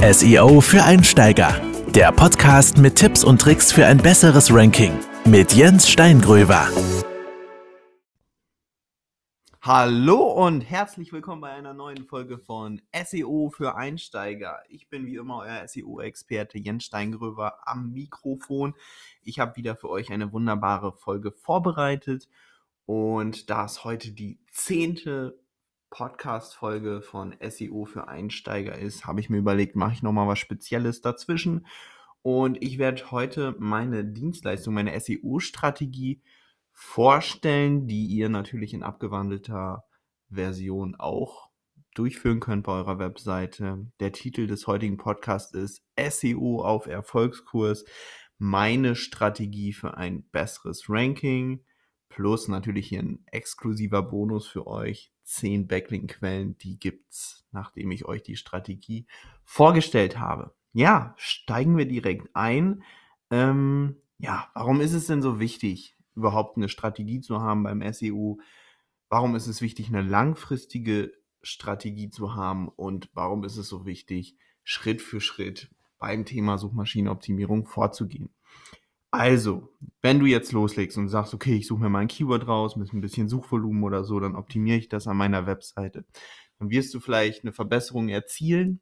SEO für Einsteiger. Der Podcast mit Tipps und Tricks für ein besseres Ranking mit Jens Steingröber. Hallo und herzlich willkommen bei einer neuen Folge von SEO für Einsteiger. Ich bin wie immer euer SEO-Experte Jens Steingröber am Mikrofon. Ich habe wieder für euch eine wunderbare Folge vorbereitet und da es heute die zehnte Podcast-Folge von SEO für Einsteiger ist, habe ich mir überlegt, mache ich nochmal was Spezielles dazwischen. Und ich werde heute meine Dienstleistung, meine SEO-Strategie vorstellen, die ihr natürlich in abgewandelter Version auch durchführen könnt bei eurer Webseite. Der Titel des heutigen Podcasts ist SEO auf Erfolgskurs. Meine Strategie für ein besseres Ranking. Plus natürlich hier ein exklusiver Bonus für euch 10 Backlink-Quellen, die gibt's, nachdem ich euch die Strategie vorgestellt habe. Ja, steigen wir direkt ein. Ähm, ja, warum ist es denn so wichtig, überhaupt eine Strategie zu haben beim SEO? Warum ist es wichtig, eine langfristige Strategie zu haben? Und warum ist es so wichtig, Schritt für Schritt beim Thema Suchmaschinenoptimierung vorzugehen? Also, wenn du jetzt loslegst und sagst, okay, ich suche mir mal ein Keyword raus mit ein bisschen Suchvolumen oder so, dann optimiere ich das an meiner Webseite. Dann wirst du vielleicht eine Verbesserung erzielen,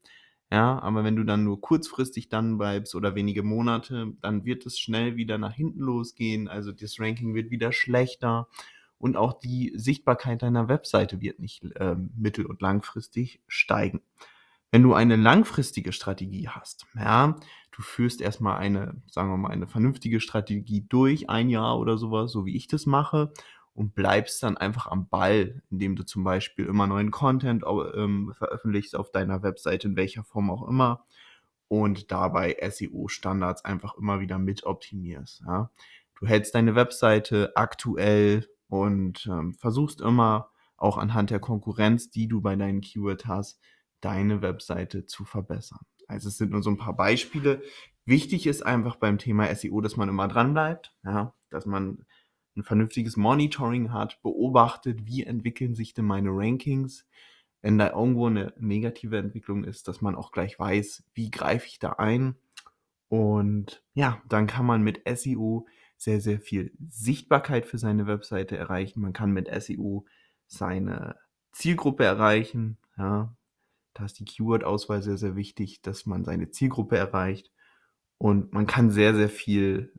ja, aber wenn du dann nur kurzfristig dann bleibst oder wenige Monate, dann wird es schnell wieder nach hinten losgehen. Also das Ranking wird wieder schlechter und auch die Sichtbarkeit deiner Webseite wird nicht äh, mittel- und langfristig steigen. Wenn du eine langfristige Strategie hast, ja, du führst erstmal eine, sagen wir mal, eine vernünftige Strategie durch, ein Jahr oder sowas, so wie ich das mache, und bleibst dann einfach am Ball, indem du zum Beispiel immer neuen Content ähm, veröffentlichst auf deiner Webseite, in welcher Form auch immer, und dabei SEO-Standards einfach immer wieder mit optimierst. Ja. Du hältst deine Webseite aktuell und ähm, versuchst immer auch anhand der Konkurrenz, die du bei deinen Keywords hast, deine Webseite zu verbessern. Also es sind nur so ein paar Beispiele. Wichtig ist einfach beim Thema SEO, dass man immer dran bleibt, ja, dass man ein vernünftiges Monitoring hat, beobachtet, wie entwickeln sich denn meine Rankings. Wenn da irgendwo eine negative Entwicklung ist, dass man auch gleich weiß, wie greife ich da ein. Und ja, dann kann man mit SEO sehr, sehr viel Sichtbarkeit für seine Webseite erreichen. Man kann mit SEO seine Zielgruppe erreichen. Ja, da ist die Keyword-Auswahl sehr, sehr wichtig, dass man seine Zielgruppe erreicht. Und man kann sehr, sehr viel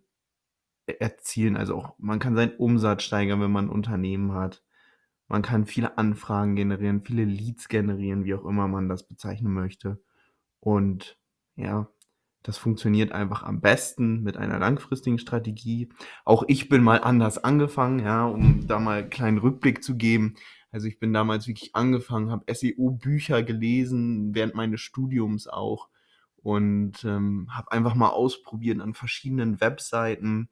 erzielen. Also auch, man kann seinen Umsatz steigern, wenn man ein Unternehmen hat. Man kann viele Anfragen generieren, viele Leads generieren, wie auch immer man das bezeichnen möchte. Und ja, das funktioniert einfach am besten mit einer langfristigen Strategie. Auch ich bin mal anders angefangen, ja, um da mal einen kleinen Rückblick zu geben. Also ich bin damals wirklich angefangen, habe SEO-Bücher gelesen, während meines Studiums auch und ähm, habe einfach mal ausprobiert an verschiedenen Webseiten,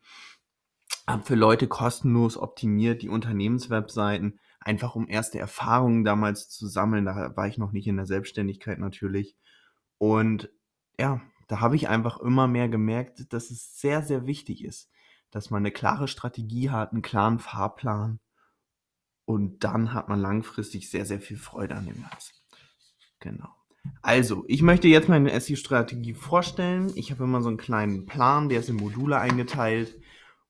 habe für Leute kostenlos optimiert die Unternehmenswebseiten, einfach um erste Erfahrungen damals zu sammeln. Da war ich noch nicht in der Selbstständigkeit natürlich. Und ja, da habe ich einfach immer mehr gemerkt, dass es sehr, sehr wichtig ist, dass man eine klare Strategie hat, einen klaren Fahrplan und dann hat man langfristig sehr, sehr viel Freude an dem Ganzen. Genau. Also, ich möchte jetzt meine SEO-Strategie vorstellen. Ich habe immer so einen kleinen Plan, der ist in Module eingeteilt,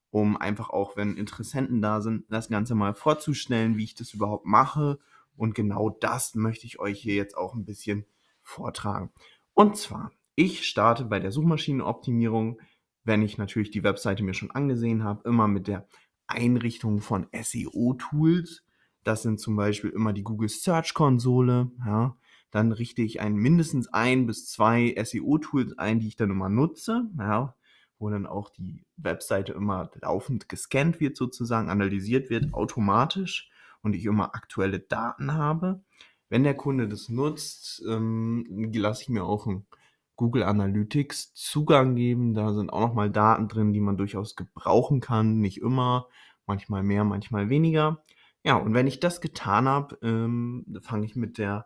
um einfach auch, wenn Interessenten da sind, das Ganze mal vorzustellen, wie ich das überhaupt mache. Und genau das möchte ich euch hier jetzt auch ein bisschen vortragen. Und zwar, ich starte bei der Suchmaschinenoptimierung, wenn ich natürlich die Webseite mir schon angesehen habe, immer mit der Einrichtung von SEO-Tools. Das sind zum Beispiel immer die Google Search Konsole. Ja. Dann richte ich ein, mindestens ein bis zwei SEO-Tools ein, die ich dann immer nutze. Ja, wo dann auch die Webseite immer laufend gescannt wird, sozusagen analysiert wird, automatisch und ich immer aktuelle Daten habe. Wenn der Kunde das nutzt, ähm, lasse ich mir auch ein Google Analytics Zugang geben. Da sind auch nochmal Daten drin, die man durchaus gebrauchen kann. Nicht immer, manchmal mehr, manchmal weniger. Ja, und wenn ich das getan habe, ähm, fange ich mit der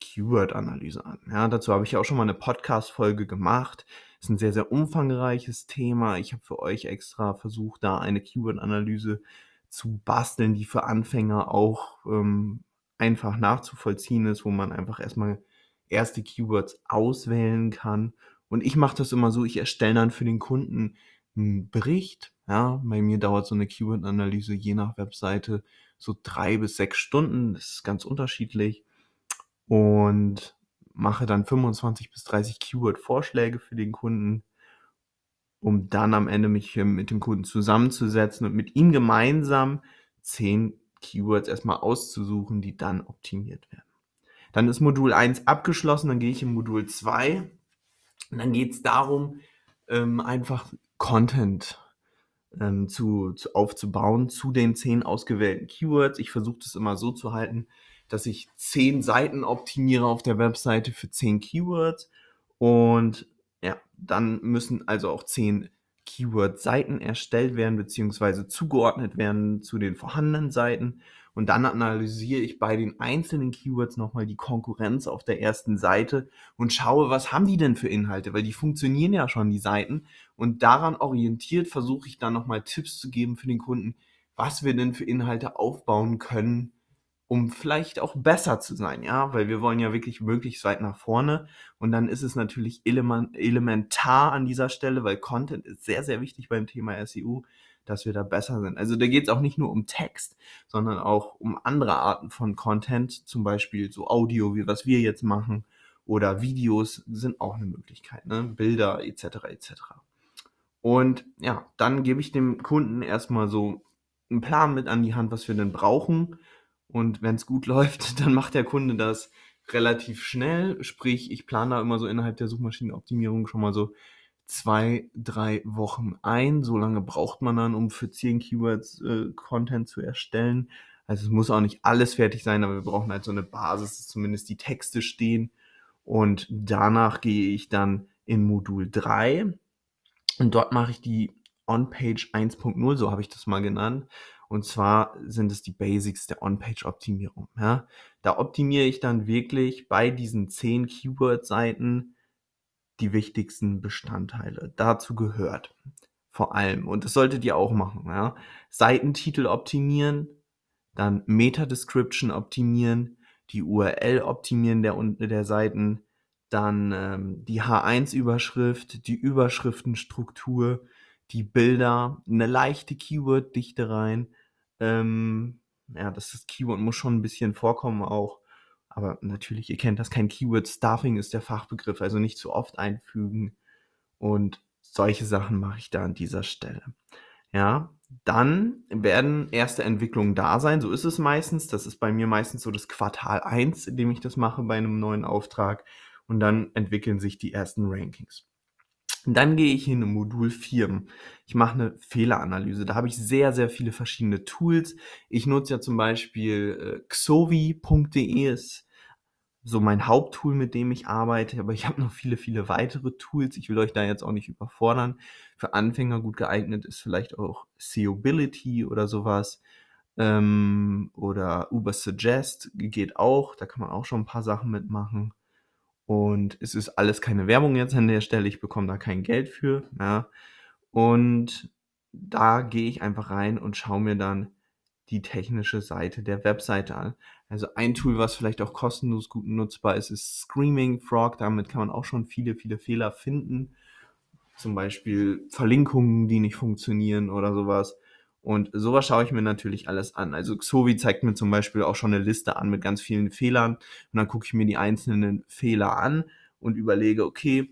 Keyword-Analyse an. Ja, dazu habe ich auch schon mal eine Podcast-Folge gemacht. Ist ein sehr, sehr umfangreiches Thema. Ich habe für euch extra versucht, da eine Keyword-Analyse zu basteln, die für Anfänger auch ähm, einfach nachzuvollziehen ist, wo man einfach erstmal erste Keywords auswählen kann. Und ich mache das immer so, ich erstelle dann für den Kunden einen Bericht. Ja, bei mir dauert so eine Keyword-Analyse je nach Webseite so drei bis sechs Stunden. Das ist ganz unterschiedlich. Und mache dann 25 bis 30 Keyword-Vorschläge für den Kunden, um dann am Ende mich mit dem Kunden zusammenzusetzen und mit ihm gemeinsam zehn Keywords erstmal auszusuchen, die dann optimiert werden. Dann ist Modul 1 abgeschlossen, dann gehe ich in Modul 2 und dann geht es darum, ähm, einfach Content ähm, zu, zu, aufzubauen zu den zehn ausgewählten Keywords. Ich versuche das immer so zu halten, dass ich zehn Seiten optimiere auf der Webseite für zehn Keywords und ja, dann müssen also auch zehn Keyword-Seiten erstellt werden beziehungsweise zugeordnet werden zu den vorhandenen Seiten. Und dann analysiere ich bei den einzelnen Keywords nochmal die Konkurrenz auf der ersten Seite und schaue, was haben die denn für Inhalte, weil die funktionieren ja schon, die Seiten. Und daran orientiert versuche ich dann nochmal Tipps zu geben für den Kunden, was wir denn für Inhalte aufbauen können, um vielleicht auch besser zu sein, ja, weil wir wollen ja wirklich möglichst weit nach vorne. Und dann ist es natürlich elementar an dieser Stelle, weil Content ist sehr, sehr wichtig beim Thema SEO, dass wir da besser sind. Also da geht es auch nicht nur um Text, sondern auch um andere Arten von Content, zum Beispiel so Audio, wie was wir jetzt machen, oder Videos sind auch eine Möglichkeit, ne? Bilder etc. etc. Und ja, dann gebe ich dem Kunden erstmal so einen Plan mit an die Hand, was wir denn brauchen und wenn es gut läuft, dann macht der Kunde das relativ schnell. Sprich, ich plane da immer so innerhalb der Suchmaschinenoptimierung schon mal so zwei, drei Wochen ein. So lange braucht man dann, um für zehn Keywords äh, Content zu erstellen. Also es muss auch nicht alles fertig sein, aber wir brauchen halt so eine Basis, dass zumindest die Texte stehen. Und danach gehe ich dann in Modul 3 und dort mache ich die On-Page 1.0, so habe ich das mal genannt. Und zwar sind es die Basics der On-Page-Optimierung. Ja? Da optimiere ich dann wirklich bei diesen zehn Keyword-Seiten die wichtigsten Bestandteile. Dazu gehört vor allem, und das solltet ihr auch machen, ja? Seitentitel optimieren, dann Meta-Description optimieren, die URL optimieren der, der Seiten, dann ähm, die H1-Überschrift, die Überschriftenstruktur, die Bilder, eine leichte Keyword-Dichte rein. Ähm, ja, das, das Keyword muss schon ein bisschen vorkommen auch. Aber natürlich, ihr kennt das, kein Keyword Stuffing ist der Fachbegriff, also nicht zu oft einfügen. Und solche Sachen mache ich da an dieser Stelle. Ja, dann werden erste Entwicklungen da sein. So ist es meistens. Das ist bei mir meistens so das Quartal 1, in dem ich das mache bei einem neuen Auftrag. Und dann entwickeln sich die ersten Rankings. Dann gehe ich in Modul 4. Ich mache eine Fehleranalyse. Da habe ich sehr, sehr viele verschiedene Tools. Ich nutze ja zum Beispiel äh, xovi.de ist so mein Haupttool, mit dem ich arbeite, aber ich habe noch viele, viele weitere Tools. Ich will euch da jetzt auch nicht überfordern. Für Anfänger gut geeignet ist vielleicht auch Seobility oder sowas. Ähm, oder Ubersuggest geht auch. Da kann man auch schon ein paar Sachen mitmachen. Und es ist alles keine Werbung jetzt an der Stelle. Ich bekomme da kein Geld für. Ja. Und da gehe ich einfach rein und schaue mir dann die technische Seite der Webseite an. Also ein Tool, was vielleicht auch kostenlos gut nutzbar ist, ist Screaming Frog. Damit kann man auch schon viele, viele Fehler finden. Zum Beispiel Verlinkungen, die nicht funktionieren oder sowas. Und sowas schaue ich mir natürlich alles an. Also Xovi zeigt mir zum Beispiel auch schon eine Liste an mit ganz vielen Fehlern. Und dann gucke ich mir die einzelnen Fehler an und überlege, okay,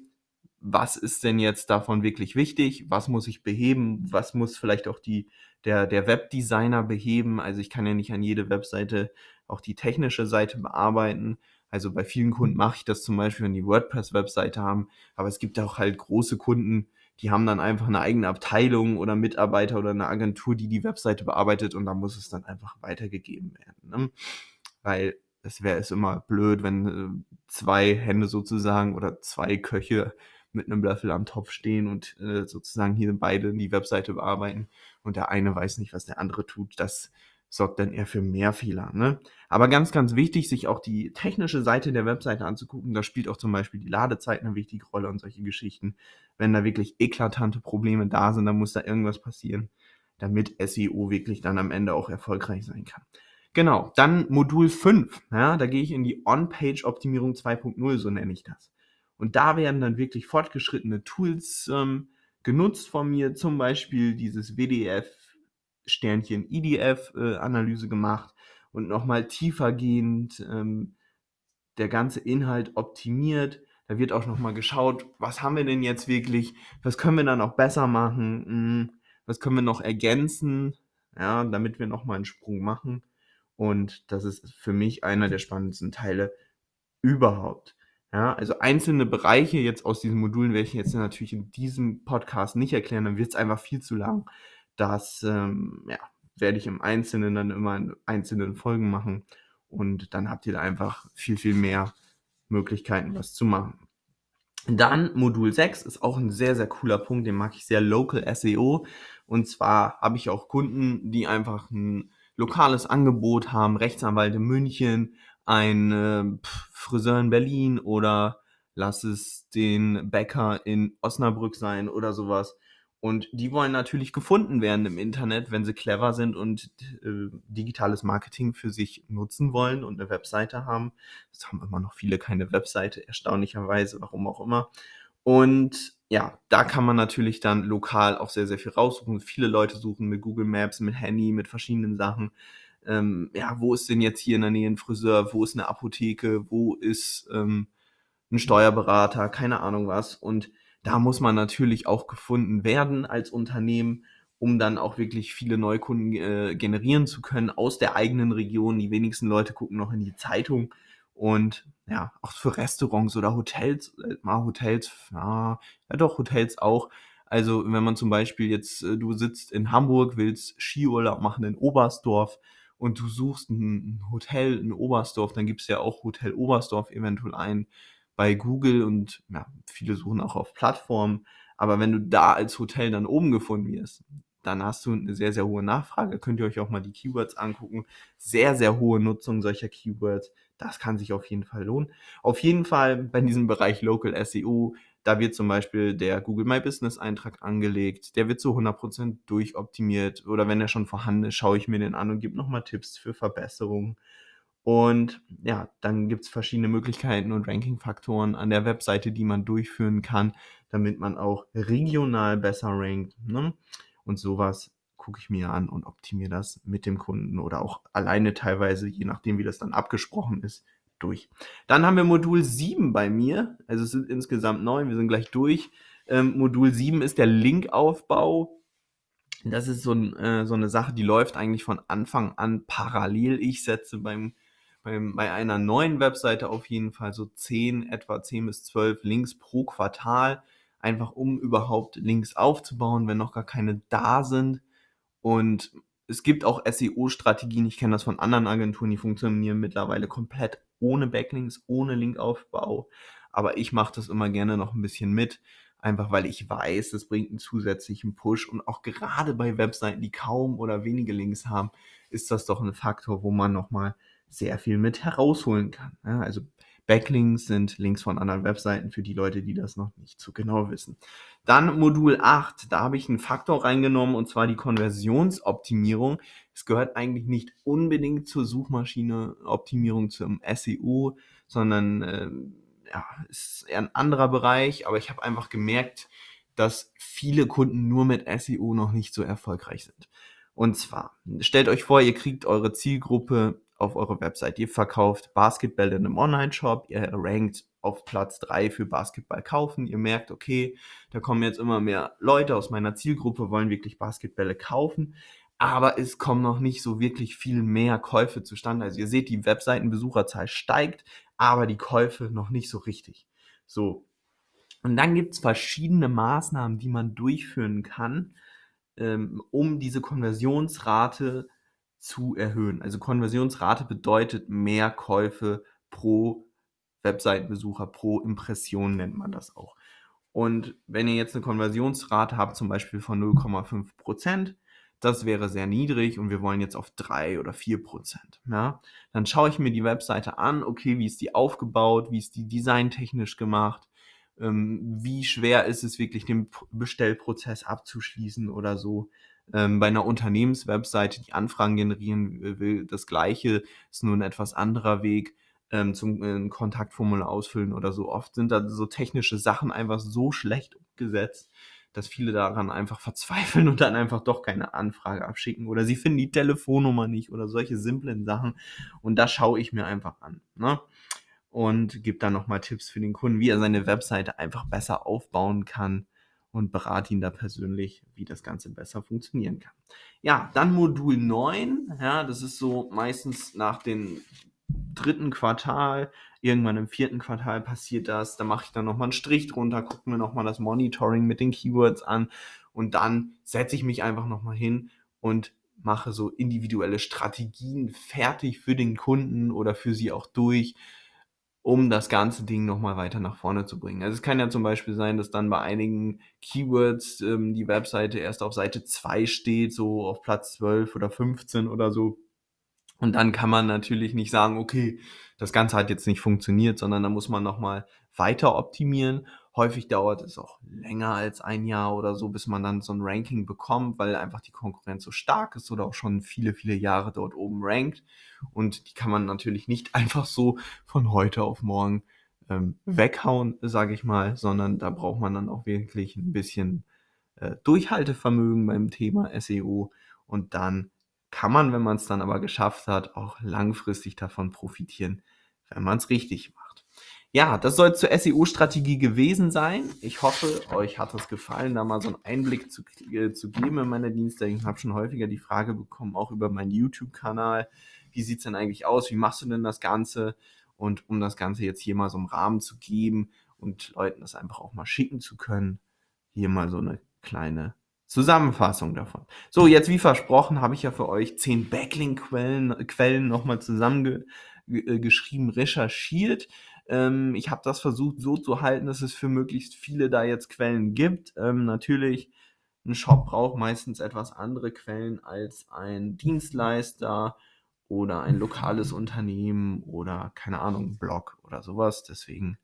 was ist denn jetzt davon wirklich wichtig? Was muss ich beheben? Was muss vielleicht auch die, der, der Webdesigner beheben? Also ich kann ja nicht an jede Webseite auch die technische Seite bearbeiten. Also bei vielen Kunden mache ich das zum Beispiel, wenn die WordPress-Webseite haben. Aber es gibt auch halt große Kunden, die haben dann einfach eine eigene Abteilung oder Mitarbeiter oder eine Agentur, die die Webseite bearbeitet und da muss es dann einfach weitergegeben werden. Ne? Weil es wäre es immer blöd, wenn äh, zwei Hände sozusagen oder zwei Köche mit einem Löffel am Topf stehen und äh, sozusagen hier beide die Webseite bearbeiten und der eine weiß nicht, was der andere tut. Das sorgt dann eher für mehr Fehler. Ne? Aber ganz, ganz wichtig, sich auch die technische Seite der Webseite anzugucken. Da spielt auch zum Beispiel die Ladezeit eine wichtige Rolle und solche Geschichten. Wenn da wirklich eklatante Probleme da sind, dann muss da irgendwas passieren, damit SEO wirklich dann am Ende auch erfolgreich sein kann. Genau, dann Modul 5. Ja, da gehe ich in die On-Page-Optimierung 2.0, so nenne ich das. Und da werden dann wirklich fortgeschrittene Tools ähm, genutzt von mir, zum Beispiel dieses WDF-Sternchen IDF-Analyse äh, gemacht und nochmal tiefergehend ähm, der ganze Inhalt optimiert. Da wird auch nochmal geschaut, was haben wir denn jetzt wirklich, was können wir dann auch besser machen, hm, was können wir noch ergänzen, ja, damit wir nochmal einen Sprung machen. Und das ist für mich einer der spannendsten Teile überhaupt. Ja, also einzelne Bereiche jetzt aus diesen Modulen werde ich jetzt natürlich in diesem Podcast nicht erklären, dann wird es einfach viel zu lang. Das ähm, ja, werde ich im Einzelnen dann immer in einzelnen Folgen machen und dann habt ihr da einfach viel, viel mehr Möglichkeiten, was zu machen. Dann Modul 6 ist auch ein sehr, sehr cooler Punkt, den mag ich sehr, Local SEO. Und zwar habe ich auch Kunden, die einfach ein lokales Angebot haben, Rechtsanwalt in München, ein äh, Friseur in Berlin oder lass es den Bäcker in Osnabrück sein oder sowas. Und die wollen natürlich gefunden werden im Internet, wenn sie clever sind und äh, digitales Marketing für sich nutzen wollen und eine Webseite haben. Es haben immer noch viele keine Webseite, erstaunlicherweise, warum auch immer. Und ja, da kann man natürlich dann lokal auch sehr, sehr viel raussuchen. Viele Leute suchen mit Google Maps, mit Handy, mit verschiedenen Sachen ähm, ja, wo ist denn jetzt hier in der Nähe ein Friseur, wo ist eine Apotheke, wo ist ähm, ein Steuerberater, keine Ahnung was. Und da muss man natürlich auch gefunden werden als Unternehmen, um dann auch wirklich viele Neukunden äh, generieren zu können aus der eigenen Region. Die wenigsten Leute gucken noch in die Zeitung. Und ja, auch für Restaurants oder Hotels, äh, mal Hotels, ja, ja doch, Hotels auch. Also wenn man zum Beispiel jetzt, äh, du sitzt in Hamburg, willst Skiurlaub machen in Oberstdorf, und du suchst ein, Hotel in Oberstdorf, dann gibst du ja auch Hotel Oberstdorf eventuell ein bei Google und ja, viele suchen auch auf Plattformen. Aber wenn du da als Hotel dann oben gefunden wirst, dann hast du eine sehr, sehr hohe Nachfrage. Könnt ihr euch auch mal die Keywords angucken. Sehr, sehr hohe Nutzung solcher Keywords. Das kann sich auf jeden Fall lohnen. Auf jeden Fall bei diesem Bereich Local SEO da wird zum Beispiel der Google My Business Eintrag angelegt, der wird zu 100% durchoptimiert oder wenn er schon vorhanden ist, schaue ich mir den an und gebe nochmal Tipps für Verbesserungen. Und ja, dann gibt es verschiedene Möglichkeiten und Ranking-Faktoren an der Webseite, die man durchführen kann, damit man auch regional besser rankt. Ne? Und sowas gucke ich mir an und optimiere das mit dem Kunden oder auch alleine teilweise, je nachdem, wie das dann abgesprochen ist, durch. Dann haben wir Modul 7 bei mir. Also es sind insgesamt neun, wir sind gleich durch. Ähm, Modul 7 ist der Linkaufbau. Das ist so, ein, äh, so, eine Sache, die läuft eigentlich von Anfang an parallel. Ich setze beim, beim, bei einer neuen Webseite auf jeden Fall so 10, etwa 10 bis 12 Links pro Quartal, einfach um überhaupt Links aufzubauen, wenn noch gar keine da sind. Und es gibt auch SEO-Strategien, ich kenne das von anderen Agenturen, die funktionieren mittlerweile komplett ohne Backlinks, ohne Linkaufbau. Aber ich mache das immer gerne noch ein bisschen mit, einfach weil ich weiß, es bringt einen zusätzlichen Push. Und auch gerade bei Webseiten, die kaum oder wenige Links haben, ist das doch ein Faktor, wo man nochmal sehr viel mit herausholen kann. Also Backlinks sind Links von anderen Webseiten für die Leute, die das noch nicht so genau wissen. Dann Modul 8, da habe ich einen Faktor reingenommen und zwar die Konversionsoptimierung. Es gehört eigentlich nicht unbedingt zur Suchmaschineoptimierung zum SEO, sondern äh, ja, ist eher ein anderer Bereich, aber ich habe einfach gemerkt, dass viele Kunden nur mit SEO noch nicht so erfolgreich sind. Und zwar, stellt euch vor, ihr kriegt eure Zielgruppe auf eure Website. Ihr verkauft Basketball in einem Online-Shop, ihr rankt auf Platz 3 für Basketball kaufen. Ihr merkt, okay, da kommen jetzt immer mehr Leute aus meiner Zielgruppe, wollen wirklich Basketbälle kaufen. Aber es kommen noch nicht so wirklich viel mehr Käufe zustande. Also ihr seht, die Webseitenbesucherzahl steigt, aber die Käufe noch nicht so richtig. So. Und dann gibt es verschiedene Maßnahmen, die man durchführen kann, ähm, um diese Konversionsrate zu erhöhen. Also Konversionsrate bedeutet mehr Käufe pro Webseitenbesucher, pro Impression nennt man das auch. Und wenn ihr jetzt eine Konversionsrate habt, zum Beispiel von 0,5 Prozent, das wäre sehr niedrig und wir wollen jetzt auf 3 oder 4 Prozent. Ja? Dann schaue ich mir die Webseite an, okay, wie ist die aufgebaut, wie ist die designtechnisch gemacht, ähm, wie schwer ist es wirklich, den Bestellprozess abzuschließen oder so. Ähm, bei einer Unternehmenswebseite, die Anfragen generieren will, das gleiche, ist nur ein etwas anderer Weg ähm, zum äh, Kontaktformular ausfüllen oder so. Oft sind da so technische Sachen einfach so schlecht umgesetzt, dass viele daran einfach verzweifeln und dann einfach doch keine Anfrage abschicken oder sie finden die Telefonnummer nicht oder solche simplen Sachen. Und das schaue ich mir einfach an. Ne? Und gebe dann nochmal Tipps für den Kunden, wie er seine Webseite einfach besser aufbauen kann und berate ihn da persönlich, wie das Ganze besser funktionieren kann. Ja, dann Modul 9. Ja, das ist so meistens nach dem dritten Quartal, irgendwann im vierten Quartal passiert das. Da mache ich dann nochmal einen Strich drunter, gucke mir nochmal das Monitoring mit den Keywords an und dann setze ich mich einfach nochmal hin und mache so individuelle Strategien fertig für den Kunden oder für sie auch durch, um das ganze Ding nochmal weiter nach vorne zu bringen. Also es kann ja zum Beispiel sein, dass dann bei einigen Keywords ähm, die Webseite erst auf Seite 2 steht, so auf Platz 12 oder 15 oder so. Und dann kann man natürlich nicht sagen, okay, das Ganze hat jetzt nicht funktioniert, sondern da muss man nochmal weiter optimieren. Häufig dauert es auch länger als ein Jahr oder so, bis man dann so ein Ranking bekommt, weil einfach die Konkurrenz so stark ist oder auch schon viele, viele Jahre dort oben rankt. Und die kann man natürlich nicht einfach so von heute auf morgen ähm, weghauen, sage ich mal, sondern da braucht man dann auch wirklich ein bisschen äh, Durchhaltevermögen beim Thema SEO und dann kann man, wenn man es dann aber geschafft hat, auch langfristig davon profitieren, wenn man es richtig macht. Ja, das soll zur SEO-Strategie gewesen sein. Ich hoffe, euch hat es gefallen, da mal so einen Einblick zu, äh, zu geben in meine Dienste. Ich habe schon häufiger die Frage bekommen, auch über meinen YouTube-Kanal, wie sieht es denn eigentlich aus? Wie machst du denn das Ganze? Und um das Ganze jetzt hier mal so einen Rahmen zu geben und Leuten das einfach auch mal schicken zu können, hier mal so eine kleine Zusammenfassung davon. So, jetzt wie versprochen habe ich ja für euch zehn Backlink-Quellen Quellen nochmal zusammengeschrieben, äh, recherchiert. Ähm, ich habe das versucht so zu halten, dass es für möglichst viele da jetzt Quellen gibt. Ähm, natürlich, ein Shop braucht meistens etwas andere Quellen als ein Dienstleister oder ein lokales Unternehmen oder keine Ahnung, Blog oder sowas. Deswegen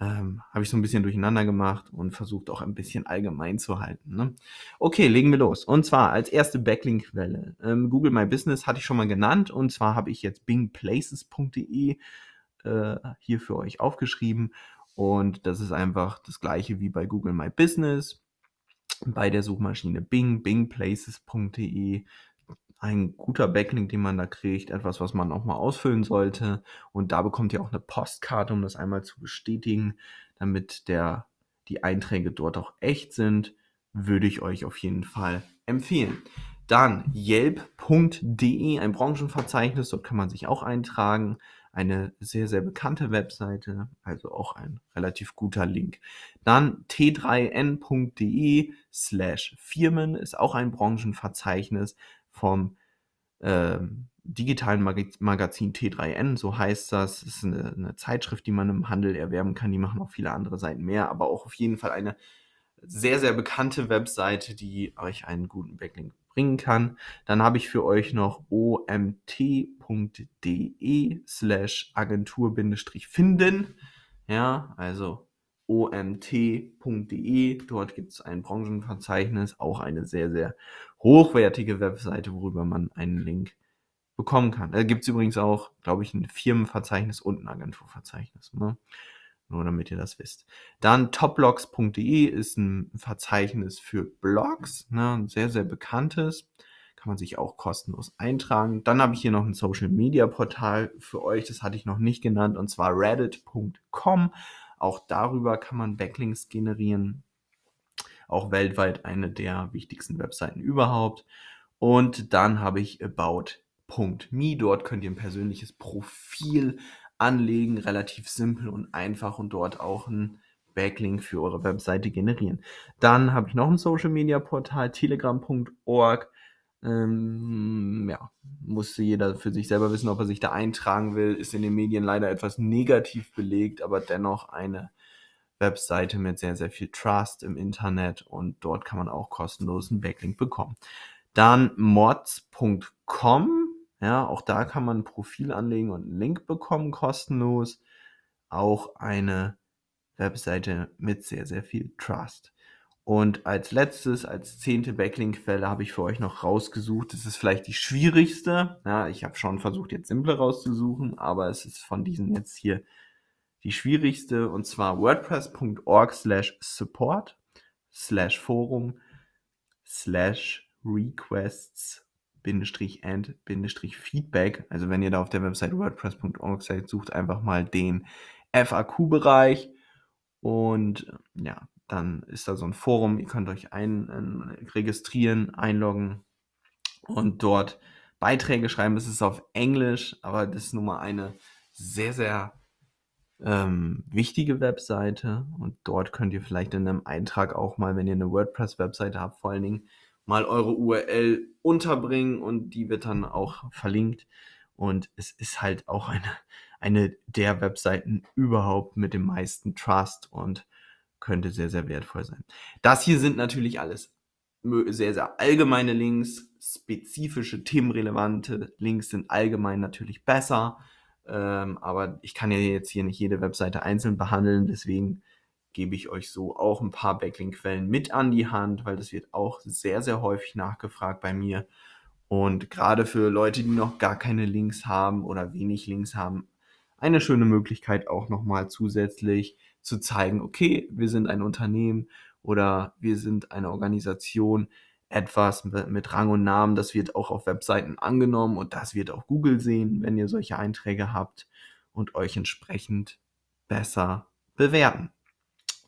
ähm, habe ich so ein bisschen durcheinander gemacht und versucht auch ein bisschen allgemein zu halten. Ne? Okay, legen wir los. Und zwar als erste Backlink-Quelle. Ähm, Google My Business hatte ich schon mal genannt und zwar habe ich jetzt bingplaces.de äh, hier für euch aufgeschrieben und das ist einfach das gleiche wie bei Google My Business. Bei der Suchmaschine Bing, bingplaces.de ein guter Backlink, den man da kriegt, etwas, was man auch mal ausfüllen sollte. Und da bekommt ihr auch eine Postkarte, um das einmal zu bestätigen, damit der, die Einträge dort auch echt sind, würde ich euch auf jeden Fall empfehlen. Dann yelp.de, ein Branchenverzeichnis, dort kann man sich auch eintragen. Eine sehr, sehr bekannte Webseite, also auch ein relativ guter Link. Dann t3n.de slash Firmen ist auch ein Branchenverzeichnis vom äh, digitalen Mag Magazin T3N, so heißt das. Das ist eine, eine, Zeitschrift, die man im Handel erwerben kann. Die machen auch viele andere Seiten mehr, aber auch auf jeden Fall eine sehr, sehr bekannte Webseite, die euch einen guten Backlink bringen kann. Dann habe ich für euch noch omt.de slash Agentur-finden. Ja, also omt.de. Dort gibt es ein Branchenverzeichnis, auch eine sehr, sehr hochwertige Webseite, worüber man einen Link bekommen kann. Da gibt es übrigens auch, glaube ich, ein Firmenverzeichnis und ein Agenturverzeichnis. Ne? Nur damit ihr das wisst. Dann topblogs.de ist ein Verzeichnis für Blogs, ne? ein sehr, sehr bekanntes. Kann man sich auch kostenlos eintragen. Dann habe ich hier noch ein Social Media Portal für euch, das hatte ich noch nicht genannt, und zwar reddit.com. Auch darüber kann man Backlinks generieren. Auch weltweit eine der wichtigsten Webseiten überhaupt. Und dann habe ich about.me. Dort könnt ihr ein persönliches Profil anlegen, relativ simpel und einfach und dort auch ein Backlink für eure Webseite generieren. Dann habe ich noch ein Social Media Portal, telegram.org. Ähm, ja, musste jeder für sich selber wissen, ob er sich da eintragen will. Ist in den Medien leider etwas negativ belegt, aber dennoch eine Webseite mit sehr, sehr viel Trust im Internet und dort kann man auch kostenlos einen Backlink bekommen. Dann mods.com, ja, auch da kann man ein Profil anlegen und einen Link bekommen kostenlos. Auch eine Webseite mit sehr, sehr viel Trust. Und als letztes, als zehnte Backlink-Quelle habe ich für euch noch rausgesucht. Das ist vielleicht die schwierigste. Ja, ich habe schon versucht, jetzt simple rauszusuchen, aber es ist von diesen jetzt hier die schwierigste. Und zwar wordpress.org slash support slash forum slash requests Bindestrich and Bindestrich Feedback. Also wenn ihr da auf der Website wordpress.org seid, sucht einfach mal den FAQ-Bereich und ja, dann ist da so ein Forum, ihr könnt euch ein, ein, registrieren, einloggen und dort Beiträge schreiben. Es ist auf Englisch, aber das ist nun mal eine sehr, sehr ähm, wichtige Webseite und dort könnt ihr vielleicht in einem Eintrag auch mal, wenn ihr eine WordPress-Webseite habt, vor allen Dingen mal eure URL unterbringen und die wird dann auch verlinkt. Und es ist halt auch eine, eine der Webseiten überhaupt mit dem meisten Trust und könnte sehr, sehr wertvoll sein. Das hier sind natürlich alles sehr, sehr allgemeine Links. Spezifische, themenrelevante Links sind allgemein natürlich besser. Ähm, aber ich kann ja jetzt hier nicht jede Webseite einzeln behandeln. Deswegen gebe ich euch so auch ein paar Backlink-Quellen mit an die Hand, weil das wird auch sehr, sehr häufig nachgefragt bei mir. Und gerade für Leute, die noch gar keine Links haben oder wenig Links haben, eine schöne Möglichkeit auch nochmal zusätzlich zu zeigen, okay, wir sind ein Unternehmen oder wir sind eine Organisation, etwas mit Rang und Namen, das wird auch auf Webseiten angenommen und das wird auch Google sehen, wenn ihr solche Einträge habt und euch entsprechend besser bewerten.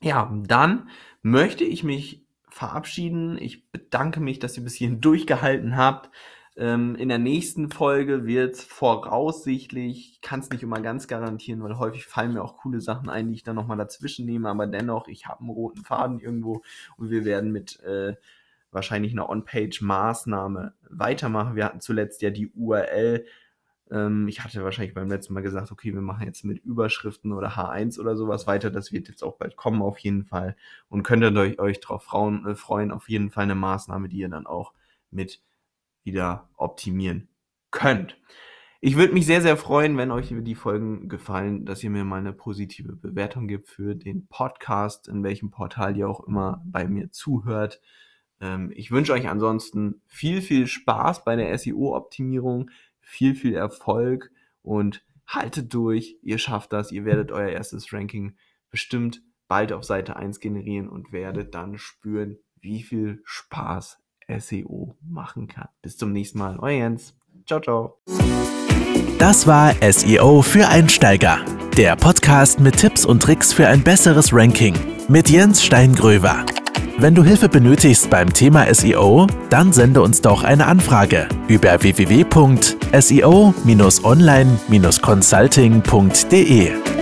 Ja, dann möchte ich mich verabschieden. Ich bedanke mich, dass ihr bis hierhin durchgehalten habt. Ähm, in der nächsten Folge wird voraussichtlich, ich kann es nicht immer ganz garantieren, weil häufig fallen mir auch coole Sachen ein, die ich dann nochmal dazwischen nehme, aber dennoch, ich habe einen roten Faden irgendwo und wir werden mit äh, wahrscheinlich einer On-Page-Maßnahme weitermachen. Wir hatten zuletzt ja die URL. Ähm, ich hatte wahrscheinlich beim letzten Mal gesagt, okay, wir machen jetzt mit Überschriften oder H1 oder sowas weiter. Das wird jetzt auch bald kommen auf jeden Fall und könnt ihr euch, euch darauf äh, freuen. Auf jeden Fall eine Maßnahme, die ihr dann auch mit wieder optimieren könnt. Ich würde mich sehr, sehr freuen, wenn euch die Folgen gefallen, dass ihr mir mal eine positive Bewertung gibt für den Podcast, in welchem Portal ihr auch immer bei mir zuhört. Ähm, ich wünsche euch ansonsten viel, viel Spaß bei der SEO-Optimierung, viel, viel Erfolg und haltet durch. Ihr schafft das. Ihr werdet euer erstes Ranking bestimmt bald auf Seite 1 generieren und werdet dann spüren, wie viel Spaß SEO machen kann. Bis zum nächsten Mal, euer Jens. Ciao, ciao. Das war SEO für Einsteiger, der Podcast mit Tipps und Tricks für ein besseres Ranking mit Jens Steingröver. Wenn du Hilfe benötigst beim Thema SEO, dann sende uns doch eine Anfrage über www.seo-online-consulting.de.